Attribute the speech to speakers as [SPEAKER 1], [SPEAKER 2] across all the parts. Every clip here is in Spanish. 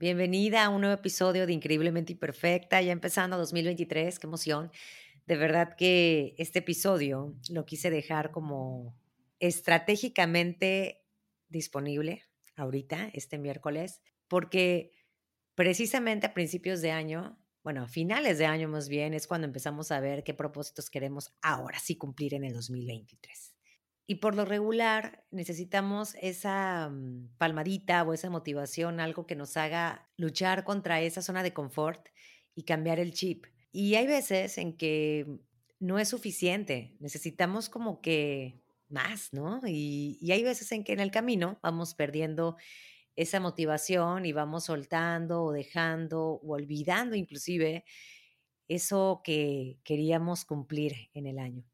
[SPEAKER 1] Bienvenida a un nuevo episodio de Increíblemente Imperfecta, ya empezando 2023, qué emoción. De verdad que este episodio lo quise dejar como estratégicamente disponible ahorita, este miércoles, porque precisamente a principios de año, bueno, a finales de año más bien, es cuando empezamos a ver qué propósitos queremos ahora sí cumplir en el 2023. Y por lo regular necesitamos esa mm, palmadita o esa motivación, algo que nos haga luchar contra esa zona de confort y cambiar el chip. Y hay veces en que no es suficiente, necesitamos como que más, ¿no? Y, y hay veces en que en el camino vamos perdiendo esa motivación y vamos soltando o dejando o olvidando inclusive eso que queríamos cumplir en el año.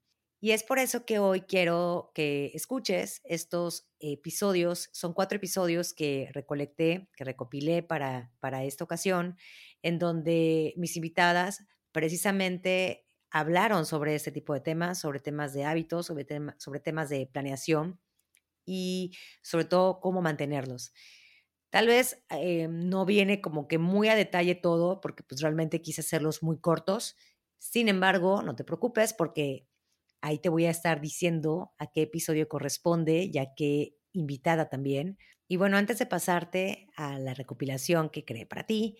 [SPEAKER 1] Y es por eso que hoy quiero que escuches estos episodios. Son cuatro episodios que recolecté, que recopilé para, para esta ocasión, en donde mis invitadas precisamente hablaron sobre este tipo de temas, sobre temas de hábitos, sobre, sobre temas de planeación y sobre todo cómo mantenerlos. Tal vez eh, no viene como que muy a detalle todo, porque pues realmente quise hacerlos muy cortos. Sin embargo, no te preocupes porque Ahí te voy a estar diciendo a qué episodio corresponde y a qué invitada también. Y bueno, antes de pasarte a la recopilación que creé para ti,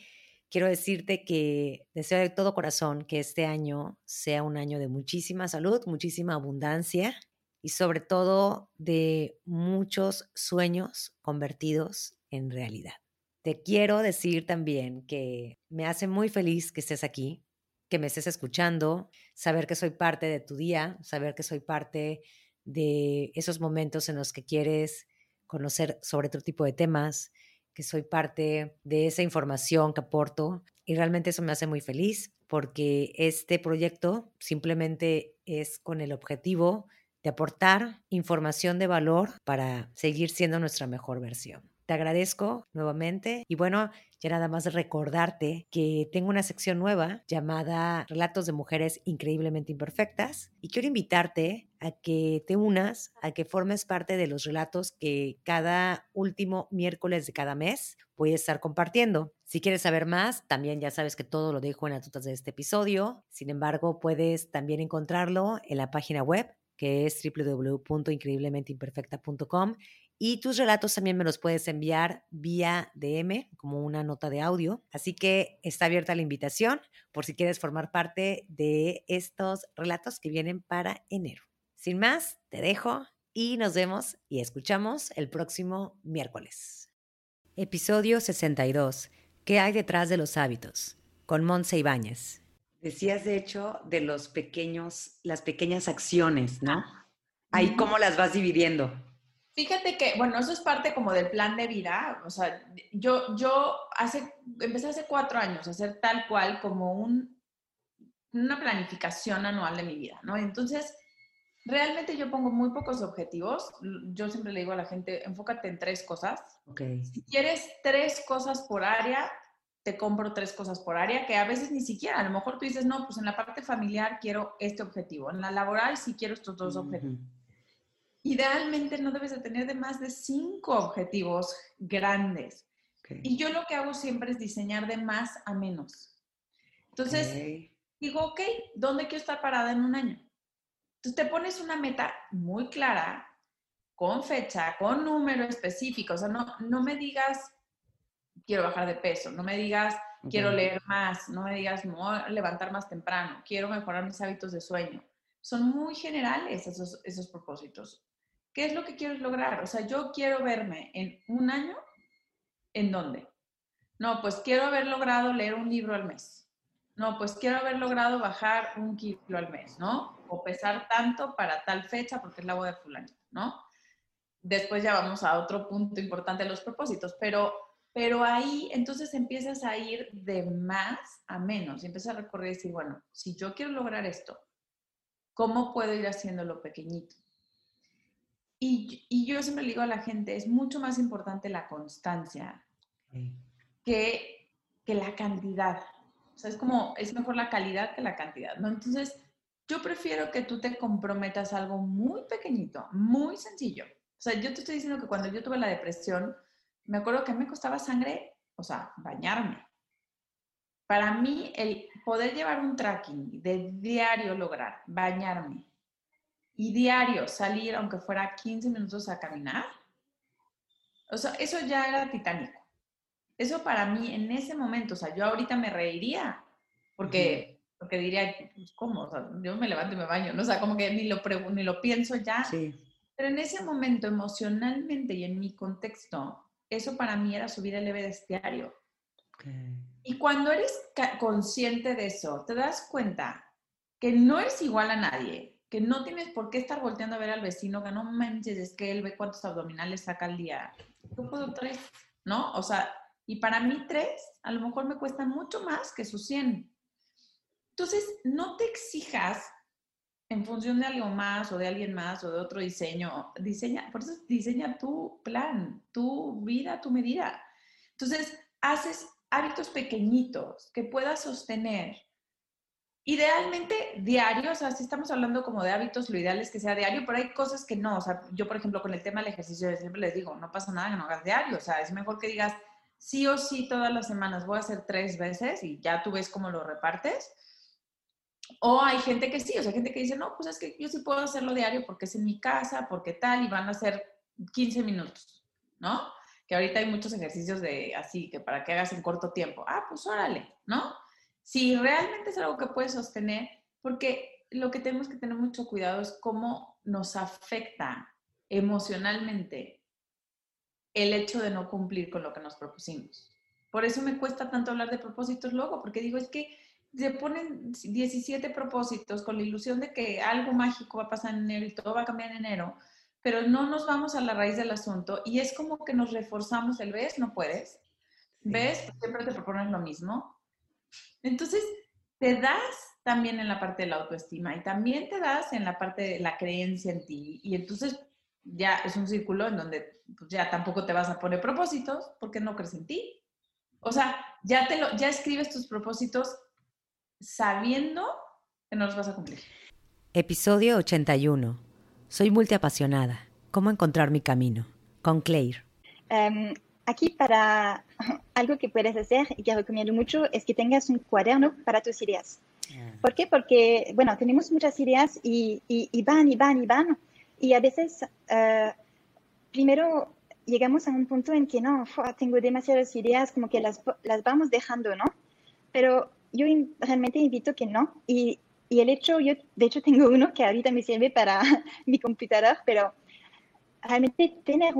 [SPEAKER 1] quiero decirte que deseo de todo corazón que este año sea un año de muchísima salud, muchísima abundancia y sobre todo de muchos sueños convertidos en realidad. Te quiero decir también que me hace muy feliz que estés aquí, que me estés escuchando, saber que soy parte de tu día, saber que soy parte de esos momentos en los que quieres conocer sobre otro tipo de temas, que soy parte de esa información que aporto y realmente eso me hace muy feliz porque este proyecto simplemente es con el objetivo de aportar información de valor para seguir siendo nuestra mejor versión. Te agradezco nuevamente y bueno, ya nada más recordarte que tengo una sección nueva llamada Relatos de Mujeres Increíblemente Imperfectas y quiero invitarte a que te unas, a que formes parte de los relatos que cada último miércoles de cada mes voy a estar compartiendo. Si quieres saber más, también ya sabes que todo lo dejo en las notas de este episodio. Sin embargo, puedes también encontrarlo en la página web que es www.increíblementeimperfecta.com y tus relatos también me los puedes enviar vía DM, como una nota de audio. Así que está abierta la invitación por si quieres formar parte de estos relatos que vienen para enero. Sin más, te dejo y nos vemos y escuchamos el próximo miércoles. Episodio 62. ¿Qué hay detrás de los hábitos? Con Monse Ibáñez. Decías, de hecho, de los pequeños, las pequeñas acciones, ¿no? Ahí cómo las vas dividiendo.
[SPEAKER 2] Fíjate que, bueno, eso es parte como del plan de vida. O sea, yo, yo hace, empecé hace cuatro años a hacer tal cual como un, una planificación anual de mi vida, ¿no? Entonces, realmente yo pongo muy pocos objetivos. Yo siempre le digo a la gente, enfócate en tres cosas.
[SPEAKER 1] Okay.
[SPEAKER 2] Si quieres tres cosas por área, te compro tres cosas por área, que a veces ni siquiera, a lo mejor tú dices, no, pues en la parte familiar quiero este objetivo, en la laboral sí quiero estos dos objetivos idealmente no debes de tener de más de cinco objetivos grandes. Y yo lo que hago siempre es diseñar de más a menos. Entonces, digo, ok, ¿dónde quiero estar parada en un año? Entonces te pones una meta muy clara, con fecha, con número específico. O sea, no, no me digas, quiero bajar de peso, no me digas, quiero leer más, no me digas, no, levantar más temprano, quiero mejorar mis hábitos de sueño. Son muy generales esos, esos propósitos. ¿Qué es lo que quieres lograr? O sea, yo quiero verme en un año, ¿en dónde? No, pues quiero haber logrado leer un libro al mes. No, pues quiero haber logrado bajar un kilo al mes, ¿no? O pesar tanto para tal fecha porque es la boda de fulano, ¿no? Después ya vamos a otro punto importante de los propósitos, pero, pero ahí entonces empiezas a ir de más a menos y empiezas a recorrer y decir, bueno, si yo quiero lograr esto, ¿cómo puedo ir haciéndolo pequeñito? Y, yo siempre le digo a la gente, es mucho más importante la constancia que, que la cantidad. O sea, es como, es mejor la calidad que la cantidad, ¿no? Entonces, yo prefiero que tú te comprometas a algo muy pequeñito, muy sencillo. O sea, yo te estoy diciendo que cuando yo tuve la depresión, me acuerdo que me costaba sangre o sea, bañarme. Para mí, el poder llevar un tracking de diario lograr bañarme y diario salir, aunque fuera 15 minutos a caminar, o sea, eso ya era titánico. Eso para mí en ese momento, o sea, yo ahorita me reiría, porque, porque diría, pues, ¿cómo? O sea, yo me levanto y me baño, ¿no? O sea, como que ni lo, ni lo pienso ya. Sí. Pero en ese momento, emocionalmente y en mi contexto, eso para mí era subir el Everest diario. Y cuando eres consciente de eso, te das cuenta que no eres igual a nadie, que no tienes por qué estar volteando a ver al vecino, que no manches, es que él ve cuántos abdominales saca al día. Yo puedo tres, ¿no? O sea, y para mí tres, a lo mejor me cuestan mucho más que sus 100. Entonces, no te exijas en función de algo más o de alguien más o de otro diseño. Diseña, por eso diseña tu plan, tu vida, tu medida. Entonces, haces hábitos pequeñitos que puedas sostener. Idealmente diarios, o sea, si estamos hablando como de hábitos, lo ideal es que sea diario, pero hay cosas que no. O sea, yo, por ejemplo, con el tema del ejercicio, siempre les digo, no pasa nada que no hagas diario. O sea, es mejor que digas, sí o sí todas las semanas voy a hacer tres veces y ya tú ves cómo lo repartes. O hay gente que sí, o sea, gente que dice, no, pues es que yo sí puedo hacerlo diario porque es en mi casa, porque tal, y van a ser 15 minutos, ¿no? Que ahorita hay muchos ejercicios de así, que para que hagas en corto tiempo. Ah, pues órale, ¿no? Si realmente es algo que puedes sostener, porque lo que tenemos que tener mucho cuidado es cómo nos afecta emocionalmente el hecho de no cumplir con lo que nos propusimos. Por eso me cuesta tanto hablar de propósitos luego, porque digo, es que se ponen 17 propósitos con la ilusión de que algo mágico va a pasar en enero y todo va a cambiar en enero, pero no nos vamos a la raíz del asunto y es como que nos reforzamos el ves, no puedes, ves, siempre te propones lo mismo. Entonces, te das también en la parte de la autoestima y también te das en la parte de la creencia en ti y entonces ya es un círculo en donde pues, ya tampoco te vas a poner propósitos porque no crees en ti. O sea, ya, te lo, ya escribes tus propósitos sabiendo que no los vas a cumplir.
[SPEAKER 1] Episodio 81. Soy multiapasionada. ¿Cómo encontrar mi camino? Con Claire.
[SPEAKER 3] Em, aquí para algo que puedes hacer y que recomiendo mucho es que tengas un cuaderno para tus ideas. Ah. ¿Por qué? Porque, bueno, tenemos muchas ideas y, y van y van y van y a veces, uh, primero llegamos a un punto en que no, tengo demasiadas ideas, como que las, las vamos dejando, ¿no? Pero yo realmente invito que no. Y, y, el hecho, yo de hecho tengo uno que ahorita me sirve para mi computador, pero realmente tener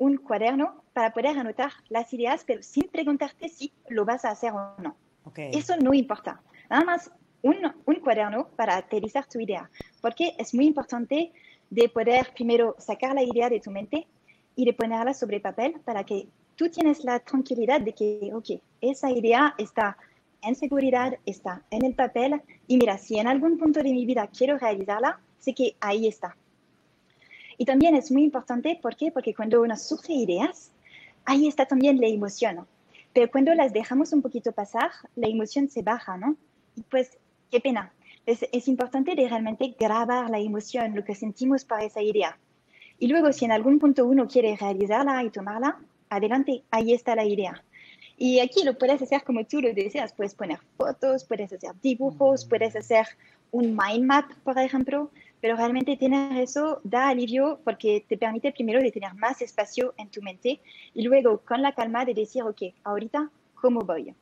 [SPEAKER 3] un cuaderno para poder anotar las ideas, pero sin preguntarte si lo vas a hacer o no. Okay. Eso no importa. Nada más un, un cuaderno para aterrizar tu idea, porque es muy importante de poder primero sacar la idea de tu mente y de ponerla sobre papel para que tú tienes la tranquilidad de que, ok, esa idea está en seguridad, está en el papel y mira, si en algún punto de mi vida quiero realizarla, sé que ahí está. Y también es muy importante, ¿por qué? Porque cuando uno surge ideas, ahí está también la emoción. Pero cuando las dejamos un poquito pasar, la emoción se baja, ¿no? Y pues, qué pena, es, importante de realmente grabar la emoción, lo que sentimos para esa idea. Y luego, si en algún punto uno quiere realizarla y tomarla, adelante, ahí está la idea. Y aquí lo puedes hacer como tú lo deseas. Puedes poner fotos, puedes hacer dibujos, puedes hacer un mind map, por ejemplo. Pero realmente tener eso da alivio porque te permite primero de tener más espacio en tu mente y luego con la calma de decir, ok, ahorita, ¿cómo voy?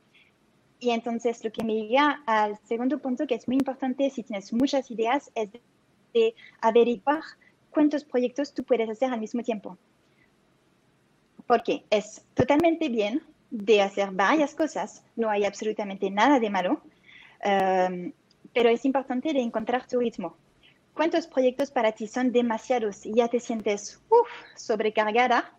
[SPEAKER 3] Y entonces lo que me llega al segundo punto, que es muy importante si tienes muchas ideas, es de averiguar cuántos proyectos tú puedes hacer al mismo tiempo. Porque es totalmente bien de hacer varias cosas, no hay absolutamente nada de malo, um, pero es importante de encontrar tu ritmo. ¿Cuántos proyectos para ti son demasiados y ya te sientes sobrecargada?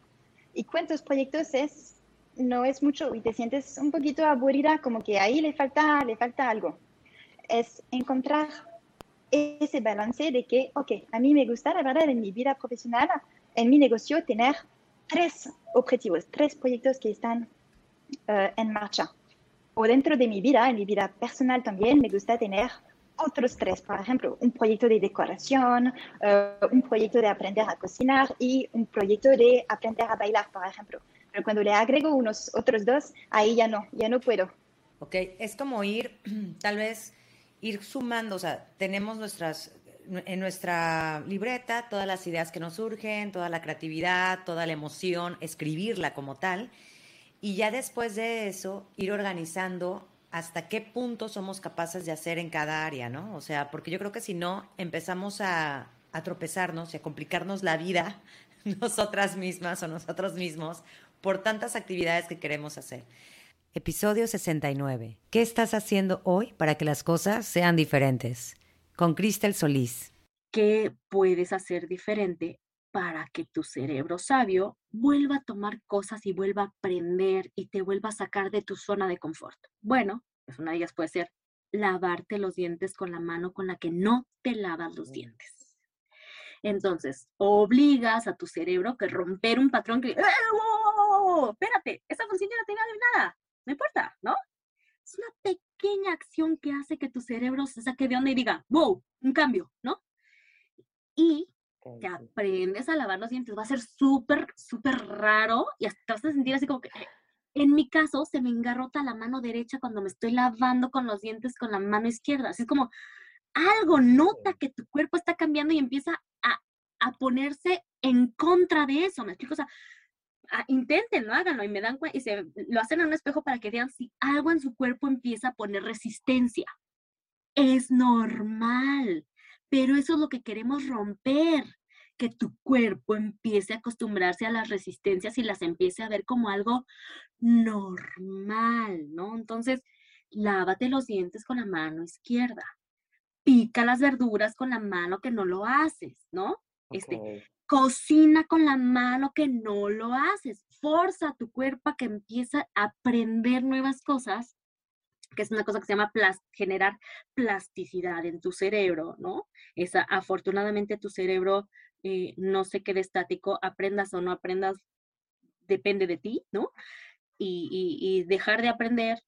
[SPEAKER 3] ¿Y cuántos proyectos es no es mucho y te sientes un poquito aburrida, como que ahí le falta, le falta algo. Es encontrar ese balance de que, ok, a mí me gusta, la verdad, en mi vida profesional, en mi negocio, tener tres objetivos, tres proyectos que están eh, en marcha. O dentro de mi vida, en mi vida personal también, me gusta tener otros tres, por ejemplo, un proyecto de decoración, eh, un proyecto de aprender a cocinar y un proyecto de aprender a bailar, por ejemplo pero cuando le agrego unos otros dos, ahí ya no, ya no puedo.
[SPEAKER 1] Ok, es como ir, tal vez, ir sumando, o sea, tenemos nuestras, en nuestra libreta todas las ideas que nos surgen, toda la creatividad, toda la emoción, escribirla como tal, y ya después de eso, ir organizando hasta qué punto somos capaces de hacer en cada área, ¿no? O sea, porque yo creo que si no, empezamos a, tropezarnos y a complicarnos la vida nosotras mismas o nosotros mismos por tantas actividades que queremos hacer. Episodio 69. ¿Qué estás haciendo hoy para que las cosas sean diferentes? Con Cristel Solís.
[SPEAKER 4] ¿Qué puedes hacer diferente para que tu cerebro sabio vuelva a tomar cosas y vuelva a aprender y te vuelva a sacar de tu zona de confort? Bueno, pues una de ellas puede ser lavarte los dientes con la mano con la que no te lavas los dientes. Entonces, obligas a tu cerebro que romper un patrón que, ¡Eh, espérate, esa función ya no tiene nada, no importa, ¿no? Es una pequeña acción que hace que tu cerebro se saque de onda y diga, wow, un cambio, ¿no? Y te aprendes a lavar los dientes, va a ser súper, súper raro y hasta te vas a sentir así como que, eh, en mi caso, se me engarrota la mano derecha cuando me estoy lavando con los dientes con la mano izquierda. Así es como algo nota que tu cuerpo está cambiando y empieza a ponerse en contra de eso, ¿me explico? O sea, ah, inténtenlo, háganlo y me dan y se lo hacen en un espejo para que vean si algo en su cuerpo empieza a poner resistencia. Es normal, pero eso es lo que queremos romper, que tu cuerpo empiece a acostumbrarse a las resistencias y las empiece a ver como algo normal, ¿no? Entonces, lávate los dientes con la mano izquierda. Pica las verduras con la mano que no lo haces, ¿no? Este, cocina con la mano que no lo haces. Forza a tu cuerpo a que empiece a aprender nuevas cosas, que es una cosa que se llama generar plasticidad en tu cerebro, ¿no? Esa, afortunadamente tu cerebro eh, no se quede estático, aprendas o no aprendas, depende de ti, ¿no? Y, y dejar de aprender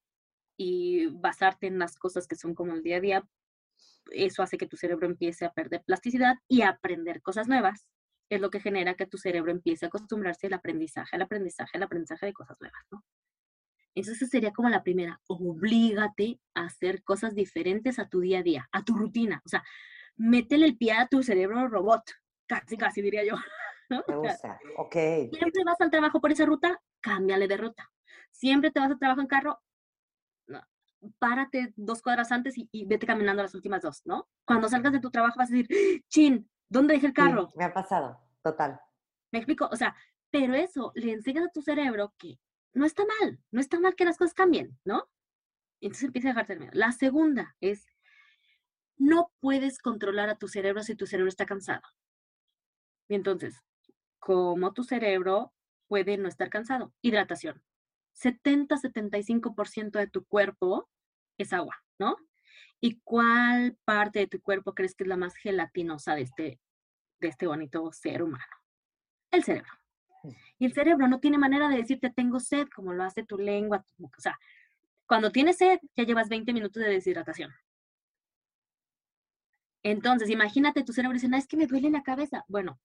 [SPEAKER 4] y basarte en las cosas que son como el día a día, eso hace que tu cerebro empiece a perder plasticidad y a aprender cosas nuevas. Es lo que genera que tu cerebro empiece a acostumbrarse al aprendizaje, al aprendizaje, al aprendizaje de cosas nuevas, ¿no? Entonces sería como la primera, oblígate a hacer cosas diferentes a tu día a día, a tu rutina. O sea, métele el pie a tu cerebro robot, casi, casi diría yo. ¿no?
[SPEAKER 1] Me gusta, ok.
[SPEAKER 4] Siempre vas al trabajo por esa ruta, cámbiale de ruta. Siempre te vas al trabajo en carro, párate dos cuadras antes y, vete caminando las últimas dos, ¿no? Cuando salgas de tu trabajo vas a decir, chin, ¿dónde dejé el carro?
[SPEAKER 1] me ha pasado, total.
[SPEAKER 4] Me explico, o sea, pero eso le enseñas a tu cerebro que no está mal, no está mal que las cosas cambien, ¿no? Entonces empieza a dejarte el miedo. La segunda es, no puedes controlar a tu cerebro si tu cerebro está cansado. Y entonces, ¿cómo tu cerebro puede no estar cansado? Hidratación. 70-75% de tu cuerpo es agua, ¿no? ¿Y cuál parte de tu cuerpo crees que es la más gelatinosa de este, de este bonito ser humano? El cerebro. Y el cerebro no tiene manera de decirte tengo sed como lo hace tu lengua. o sea, cuando tienes sed ya llevas 20 minutos de deshidratación. Entonces, imagínate tu cerebro diciendo, es que me duele la cabeza. Bueno,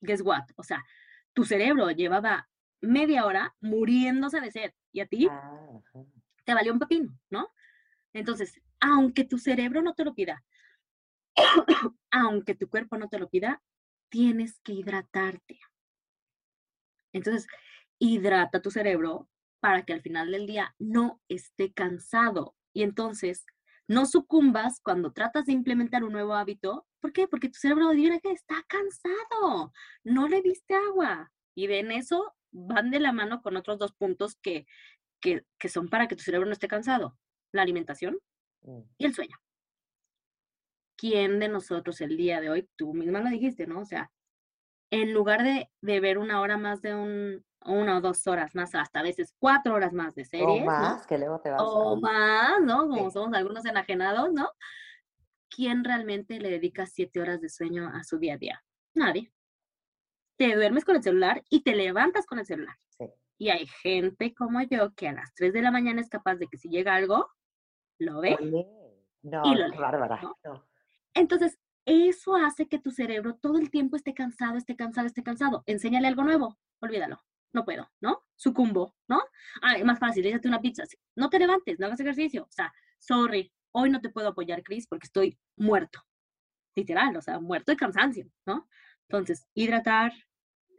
[SPEAKER 4] guess what? O sea, tu cerebro llevaba media hora muriéndose de sed y a ti ah, te valió un pepino, ¿no? Entonces, aunque tu cerebro no te lo pida, aunque tu cuerpo no te lo pida, tienes que hidratarte. Entonces, hidrata tu cerebro para que al final del día no esté cansado. Y entonces, no sucumbas cuando tratas de implementar un nuevo hábito. ¿Por qué? Porque tu cerebro dirá que está cansado, no le diste agua. Y ven eso van de la mano con otros dos puntos que, que, son para que tu cerebro no esté cansado, la alimentación mm. y el sueño. ¿Quién de nosotros el día de hoy, tú misma lo dijiste, ¿no? O sea, en lugar de, de ver una hora más de un, una o dos horas más, hasta a veces cuatro horas más de series.
[SPEAKER 1] O más, que luego te vas
[SPEAKER 4] O más, ¿no? Como somos algunos enajenados, ¿no? ¿Quién realmente le dedica siete horas de sueño a su día a día? Nadie te duermes con el celular y te levantas con el celular. Y hay gente como yo que a las 3 de la mañana es capaz de que si llega algo, lo ve.
[SPEAKER 1] No, y lo bárbara.
[SPEAKER 4] Entonces, eso hace que tu cerebro todo el tiempo esté cansado, esté cansado, esté cansado. Enséñale algo nuevo, olvídalo. no puedo, ¿no? Sucumbo, ¿no? Ah, es más fácil, échate una pizza. No te levantes, no hagas ejercicio. O sea, sorry, hoy no te puedo apoyar, Cris, porque estoy muerto. Literal, o sea, muerto de cansancio, ¿no? Entonces, hidratar,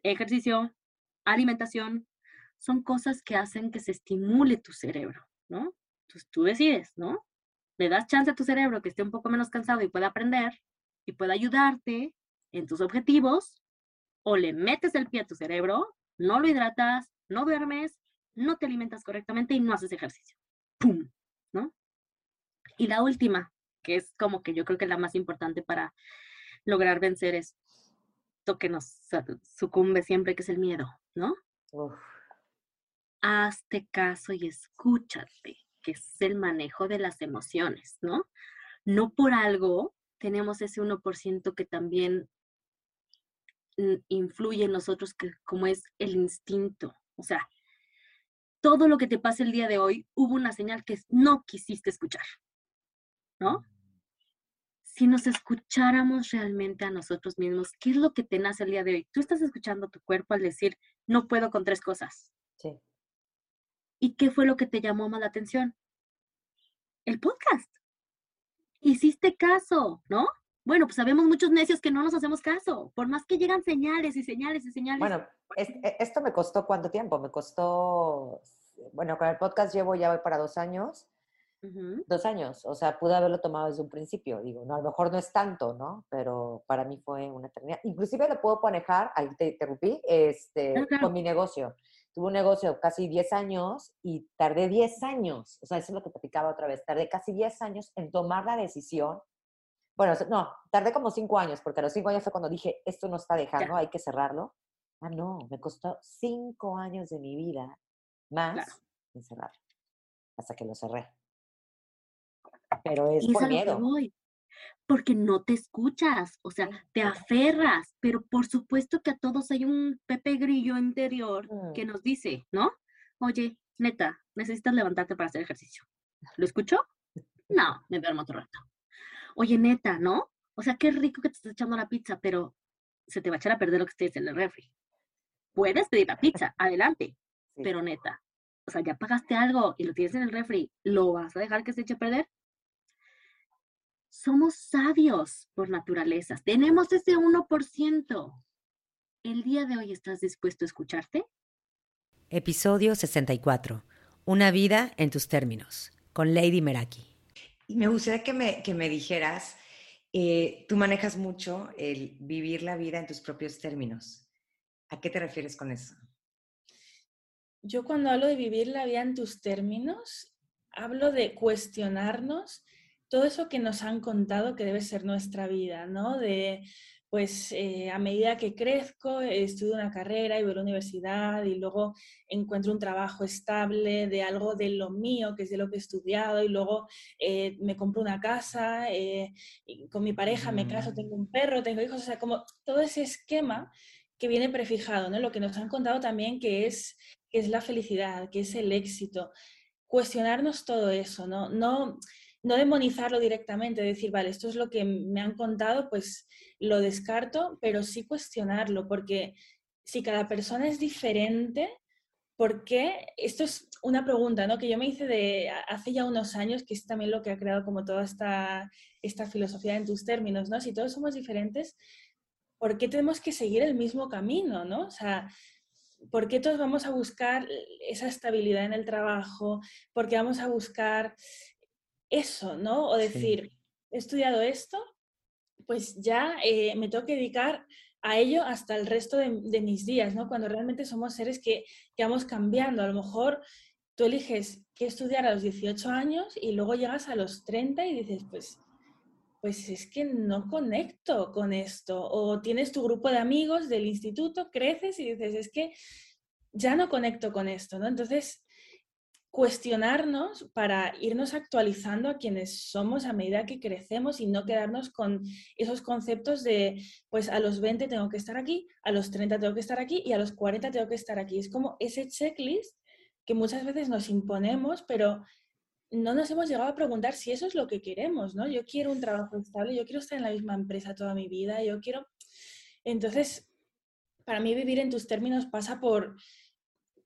[SPEAKER 4] ejercicio, alimentación, son cosas que hacen que se estimule tu cerebro, ¿no? Entonces tú decides, ¿no? Le das chance a tu cerebro que esté un poco menos cansado y pueda aprender y pueda ayudarte en tus objetivos, o le metes el pie a tu cerebro, no lo hidratas, no duermes, no te alimentas correctamente y no haces ejercicio. ¡Pum! ¿No? Y la última, que es como que yo creo que la más importante para lograr vencer esto que nos sucumbe siempre, que es el miedo, ¿no? Hazte caso y escúchate, que es el manejo de las emociones, ¿no? No por algo tenemos ese 1% que también influye en nosotros, que, como es el instinto. O sea, todo lo que te pasa el día de hoy, hubo una señal que no quisiste escuchar, ¿no? Si nos escucháramos realmente a nosotros mismos, ¿qué es lo que te nace el día de hoy? Tú estás escuchando a tu cuerpo al decir, no puedo con tres cosas. Sí. ¿Y qué fue lo que te llamó más la atención? El podcast. Hiciste caso, ¿no? Bueno, pues sabemos muchos necios que no nos hacemos caso, por más que llegan señales y señales y señales.
[SPEAKER 1] Bueno, e, esto me costó cuánto tiempo? Me costó, bueno, con el podcast llevo ya voy para dos años. Dos años, o sea, pude haberlo tomado desde un principio, digo, no, a lo mejor no es tanto, ¿no? Pero para mí fue una eternidad. Inclusive lo puedo manejar, ahí te interrumpí, este, con mi negocio. Tuve un negocio casi 10 años y tardé 10 años, o sea, eso es lo que platicaba otra vez, tardé casi 10 años en tomar la decisión bueno, no, tardé como cinco años, porque a los cinco años fue cuando dije, esto no está dejando, hay que cerrarlo. Ah, no, me costó cinco años de mi vida más en cerrarlo, hasta que lo cerré. Pero es por miedo.
[SPEAKER 4] Porque no te escuchas, o sea, te aferras, pero por supuesto que a todos hay un Pepe Grillo interior que mm. nos dice, ¿no? Oye, neta, necesitas levantarte para hacer ejercicio. ¿Lo escucho? No, me duermo otro rato oye, neta, ¿no? O sea, qué rico que te estás echando la pizza, pero se te va a echar a perder lo que estés en el refri. Puedes pedir la pizza, adelante, pero neta, o sea, ya pagaste algo y lo tienes en el refri, ¿lo vas a dejar que se eche a perder? Somos sabios por naturaleza, tenemos ese 1%. ¿El día de hoy estás dispuesto a escucharte?
[SPEAKER 1] Episodio 64. Una vida en tus términos, con Lady Meraki. Y me gustaría que me, que me dijeras, eh, tú manejas mucho el vivir la vida en tus propios términos. ¿A qué te refieres con eso?
[SPEAKER 5] Yo cuando hablo de vivir la vida en tus términos, hablo de cuestionarnos todo eso que nos han contado que debe ser nuestra vida, ¿no? De pues eh, a medida que crezco, estudio una carrera y voy a la universidad y luego encuentro un trabajo estable de algo de lo mío, que es de lo que he estudiado, y luego eh, me compro una casa, eh, con mi pareja me caso, tengo un perro, tengo hijos, o sea, como todo ese esquema que viene prefijado, ¿no? Lo que nos han contado también que es, que es la felicidad, que es el éxito. Cuestionarnos todo eso, ¿no? No no demonizarlo directamente, decir, vale, esto es lo que me han contado, pues lo descarto, pero sí cuestionarlo, porque si cada persona es diferente, ¿por qué? Esto es una pregunta ¿no? que yo me hice de hace ya unos años, que es también lo que ha creado como toda esta, esta filosofía en tus términos, ¿no? Si todos somos diferentes, ¿por qué tenemos que seguir el mismo camino, ¿no? O sea, ¿por qué todos vamos a buscar esa estabilidad en el trabajo? ¿Por qué vamos a buscar eso, ¿no? O decir, he estudiado esto, pues ya eh, me tengo que dedicar a ello hasta el resto de, mis días, ¿no? Cuando realmente somos seres que, que, vamos cambiando. A lo mejor tú eliges qué estudiar a los 18 años y luego llegas a los 30 y dices, pues, pues es que no conecto con esto. O tienes tu grupo de amigos del instituto, creces y dices, es que ya no conecto con esto, ¿no? Entonces, cuestionarnos para irnos actualizando a quienes somos a medida que crecemos y no quedarnos con esos conceptos de, pues a los 20 tengo que estar aquí, a los 30 tengo que estar aquí y a los 40 tengo que estar aquí. Es como ese checklist que muchas veces nos imponemos, pero no nos hemos llegado a preguntar si eso es lo que queremos, ¿no? Yo quiero un trabajo estable, yo quiero estar en la misma empresa toda mi vida, yo quiero... Entonces, para mí vivir en tus términos pasa por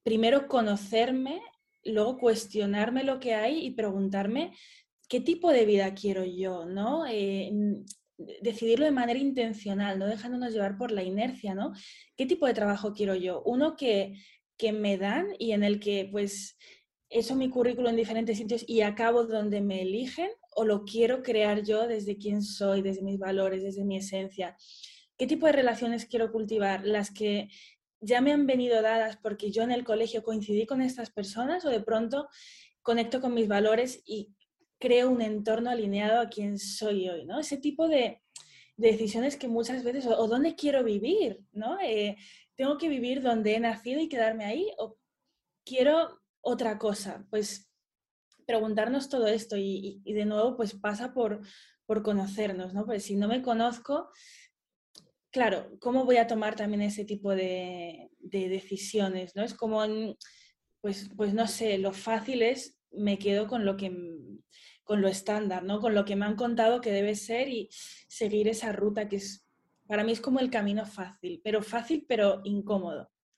[SPEAKER 5] primero conocerme, luego cuestionarme lo que hay y preguntarme qué tipo de vida quiero yo, ¿no? Eh, decidirlo de manera intencional, no dejándonos llevar por la inercia, ¿no? ¿Qué tipo de trabajo quiero yo? Uno que, que me dan y en el que pues eso mi currículo en diferentes sitios y acabo donde me eligen o lo quiero crear yo desde quién soy, desde mis valores, desde mi esencia. ¿Qué tipo de relaciones quiero cultivar? Las que ya me han venido dadas porque yo en el colegio coincidí con estas personas o de pronto conecto con mis valores y creo un entorno alineado a quien soy hoy, ¿no? Ese tipo de, decisiones que muchas veces, o, dónde quiero vivir, ¿no? Eh, ¿Tengo que vivir donde he nacido y quedarme ahí? ¿O quiero otra cosa? Pues preguntarnos todo esto y, de nuevo pues pasa por, por conocernos, ¿no? Pues si no me conozco, claro, ¿cómo voy a tomar también ese tipo de, decisiones, ¿no? Es como, pues, pues no sé, lo fácil es, me quedo con lo que con lo estándar, ¿no? Con lo que me han contado que debe ser y seguir esa ruta que es, para mí es como el camino fácil, pero fácil pero incómodo